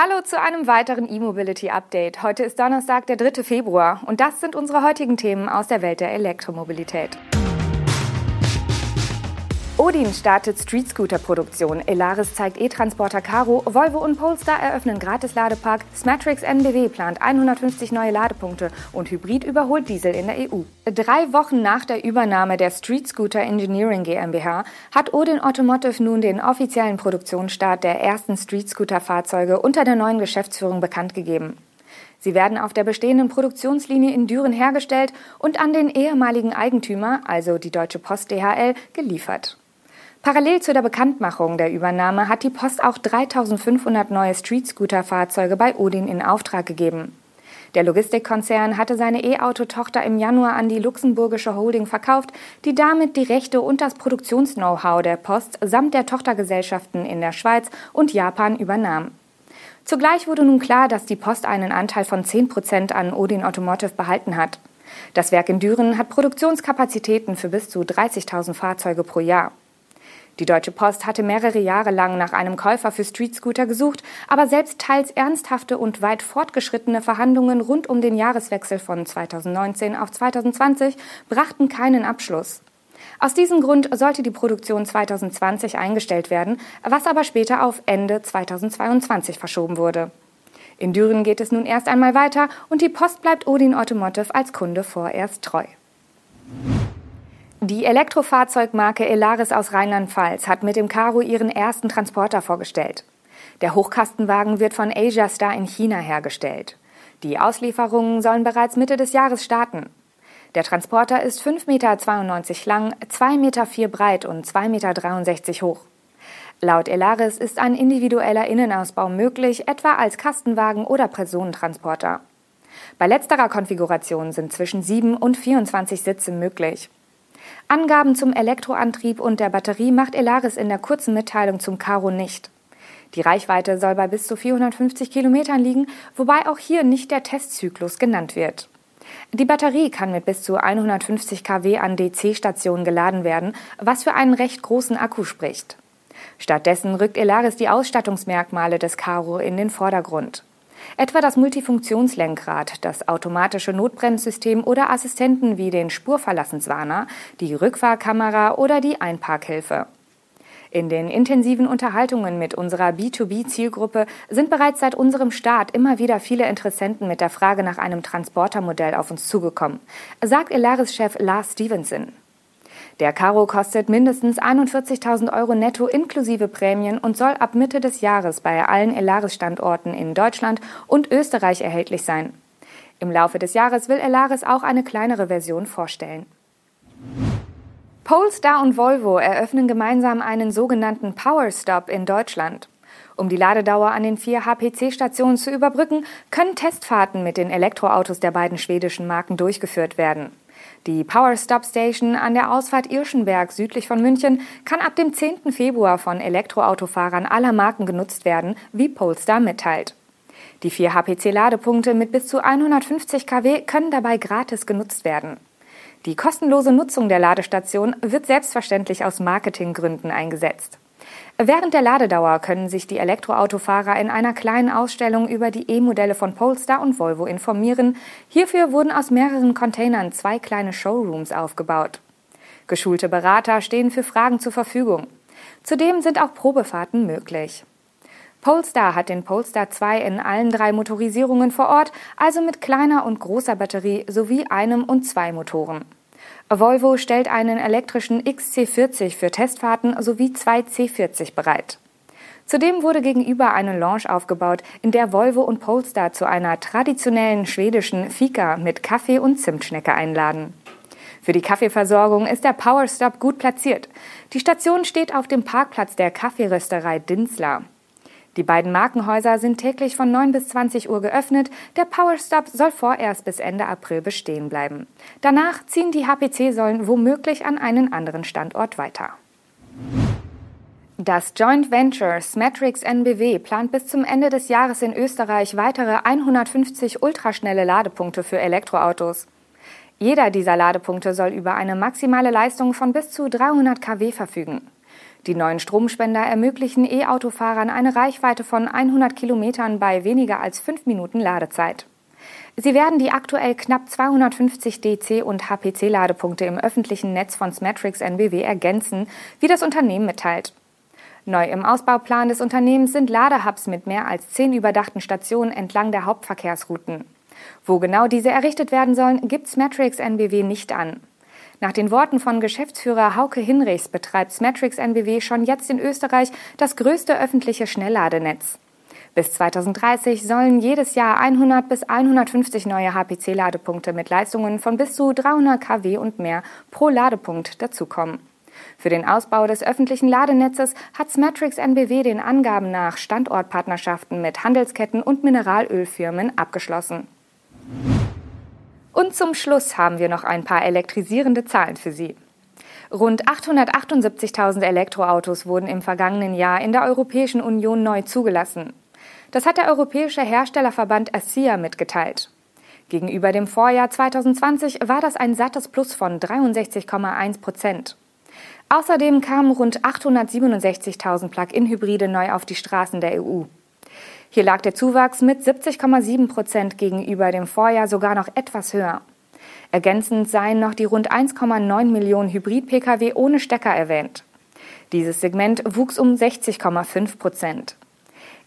Hallo zu einem weiteren E-Mobility Update. Heute ist Donnerstag, der 3. Februar und das sind unsere heutigen Themen aus der Welt der Elektromobilität. Odin startet Street-Scooter-Produktion, Elaris zeigt E-Transporter Caro, Volvo und Polestar eröffnen Gratis-Ladepark, Smatrix NBW plant 150 neue Ladepunkte und Hybrid überholt Diesel in der EU. Drei Wochen nach der Übernahme der Street Scooter Engineering GmbH hat Odin Automotive nun den offiziellen Produktionsstart der ersten Street Scooter-Fahrzeuge unter der neuen Geschäftsführung bekannt gegeben. Sie werden auf der bestehenden Produktionslinie in Düren hergestellt und an den ehemaligen Eigentümer, also die Deutsche Post DHL, geliefert. Parallel zu der Bekanntmachung der Übernahme hat die Post auch 3500 neue Street-Scooter-Fahrzeuge bei Odin in Auftrag gegeben. Der Logistikkonzern hatte seine E-Auto-Tochter im Januar an die luxemburgische Holding verkauft, die damit die Rechte und das Produktions-Know-how der Post samt der Tochtergesellschaften in der Schweiz und Japan übernahm. Zugleich wurde nun klar, dass die Post einen Anteil von 10 Prozent an Odin Automotive behalten hat. Das Werk in Düren hat Produktionskapazitäten für bis zu 30.000 Fahrzeuge pro Jahr. Die Deutsche Post hatte mehrere Jahre lang nach einem Käufer für Street Scooter gesucht, aber selbst teils ernsthafte und weit fortgeschrittene Verhandlungen rund um den Jahreswechsel von 2019 auf 2020 brachten keinen Abschluss. Aus diesem Grund sollte die Produktion 2020 eingestellt werden, was aber später auf Ende 2022 verschoben wurde. In Düren geht es nun erst einmal weiter und die Post bleibt Odin Automotive als Kunde vorerst treu. Die Elektrofahrzeugmarke Elaris aus Rheinland-Pfalz hat mit dem Caro ihren ersten Transporter vorgestellt. Der Hochkastenwagen wird von Asia Star in China hergestellt. Die Auslieferungen sollen bereits Mitte des Jahres starten. Der Transporter ist 5,92 Meter lang, 2,04 Meter breit und 2,63 Meter hoch. Laut Elaris ist ein individueller Innenausbau möglich, etwa als Kastenwagen oder Personentransporter. Bei letzterer Konfiguration sind zwischen 7 und 24 Sitze möglich. Angaben zum Elektroantrieb und der Batterie macht Elaris in der kurzen Mitteilung zum Caro nicht. Die Reichweite soll bei bis zu 450 Kilometern liegen, wobei auch hier nicht der Testzyklus genannt wird. Die Batterie kann mit bis zu 150 kW an DC-Stationen geladen werden, was für einen recht großen Akku spricht. Stattdessen rückt Elaris die Ausstattungsmerkmale des Caro in den Vordergrund. Etwa das Multifunktionslenkrad, das automatische Notbremssystem oder Assistenten wie den Spurverlassenswarner, die Rückfahrkamera oder die Einparkhilfe. In den intensiven Unterhaltungen mit unserer B2B-Zielgruppe sind bereits seit unserem Start immer wieder viele Interessenten mit der Frage nach einem Transportermodell auf uns zugekommen, sagt Elaris-Chef Lars Stevenson. Der Karo kostet mindestens 41.000 Euro netto inklusive Prämien und soll ab Mitte des Jahres bei allen Elaris-Standorten in Deutschland und Österreich erhältlich sein. Im Laufe des Jahres will Elaris auch eine kleinere Version vorstellen. Polestar und Volvo eröffnen gemeinsam einen sogenannten Power Stop in Deutschland. Um die Ladedauer an den vier HPC-Stationen zu überbrücken, können Testfahrten mit den Elektroautos der beiden schwedischen Marken durchgeführt werden. Die Power Stop Station an der Ausfahrt Irschenberg südlich von München kann ab dem 10. Februar von Elektroautofahrern aller Marken genutzt werden, wie Polestar mitteilt. Die vier HPC-Ladepunkte mit bis zu 150 kW können dabei gratis genutzt werden. Die kostenlose Nutzung der Ladestation wird selbstverständlich aus Marketinggründen eingesetzt. Während der Ladedauer können sich die Elektroautofahrer in einer kleinen Ausstellung über die E-Modelle von Polestar und Volvo informieren. Hierfür wurden aus mehreren Containern zwei kleine Showrooms aufgebaut. Geschulte Berater stehen für Fragen zur Verfügung. Zudem sind auch Probefahrten möglich. Polestar hat den Polestar 2 in allen drei Motorisierungen vor Ort, also mit kleiner und großer Batterie sowie einem und zwei Motoren. Volvo stellt einen elektrischen XC40 für Testfahrten sowie zwei C40 bereit. Zudem wurde gegenüber eine Lounge aufgebaut, in der Volvo und Polestar zu einer traditionellen schwedischen Fika mit Kaffee und Zimtschnecke einladen. Für die Kaffeeversorgung ist der Powerstop gut platziert. Die Station steht auf dem Parkplatz der Kaffeerösterei Dinsler. Die beiden Markenhäuser sind täglich von 9 bis 20 Uhr geöffnet. Der Powerstop soll vorerst bis Ende April bestehen bleiben. Danach ziehen die HPC-Säulen womöglich an einen anderen Standort weiter. Das Joint Venture Smatrix NBW plant bis zum Ende des Jahres in Österreich weitere 150 ultraschnelle Ladepunkte für Elektroautos. Jeder dieser Ladepunkte soll über eine maximale Leistung von bis zu 300 kW verfügen. Die neuen Stromspender ermöglichen E-Autofahrern eine Reichweite von 100 Kilometern bei weniger als fünf Minuten Ladezeit. Sie werden die aktuell knapp 250 DC- und HPC-Ladepunkte im öffentlichen Netz von Smatrix NBW ergänzen, wie das Unternehmen mitteilt. Neu im Ausbauplan des Unternehmens sind Ladehubs mit mehr als zehn überdachten Stationen entlang der Hauptverkehrsrouten. Wo genau diese errichtet werden sollen, gibt Smatrix NBW nicht an. Nach den Worten von Geschäftsführer Hauke Hinrichs betreibt Smatrix NBW schon jetzt in Österreich das größte öffentliche Schnellladenetz. Bis 2030 sollen jedes Jahr 100 bis 150 neue HPC-Ladepunkte mit Leistungen von bis zu 300 kW und mehr pro Ladepunkt dazukommen. Für den Ausbau des öffentlichen Ladenetzes hat Smatrix NBW den Angaben nach Standortpartnerschaften mit Handelsketten und Mineralölfirmen abgeschlossen. Und zum Schluss haben wir noch ein paar elektrisierende Zahlen für Sie. Rund 878.000 Elektroautos wurden im vergangenen Jahr in der Europäischen Union neu zugelassen. Das hat der Europäische Herstellerverband ASEA mitgeteilt. Gegenüber dem Vorjahr 2020 war das ein sattes Plus von 63,1 Prozent. Außerdem kamen rund 867.000 Plug-in-Hybride neu auf die Straßen der EU. Hier lag der Zuwachs mit 70,7 Prozent gegenüber dem Vorjahr sogar noch etwas höher. Ergänzend seien noch die rund 1,9 Millionen Hybrid-Pkw ohne Stecker erwähnt. Dieses Segment wuchs um 60,5 Prozent.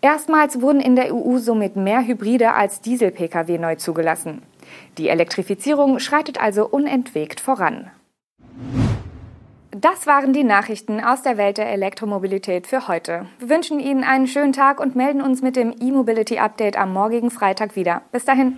Erstmals wurden in der EU somit mehr Hybride als Diesel-Pkw neu zugelassen. Die Elektrifizierung schreitet also unentwegt voran. Das waren die Nachrichten aus der Welt der Elektromobilität für heute. Wir wünschen Ihnen einen schönen Tag und melden uns mit dem E-Mobility Update am morgigen Freitag wieder. Bis dahin.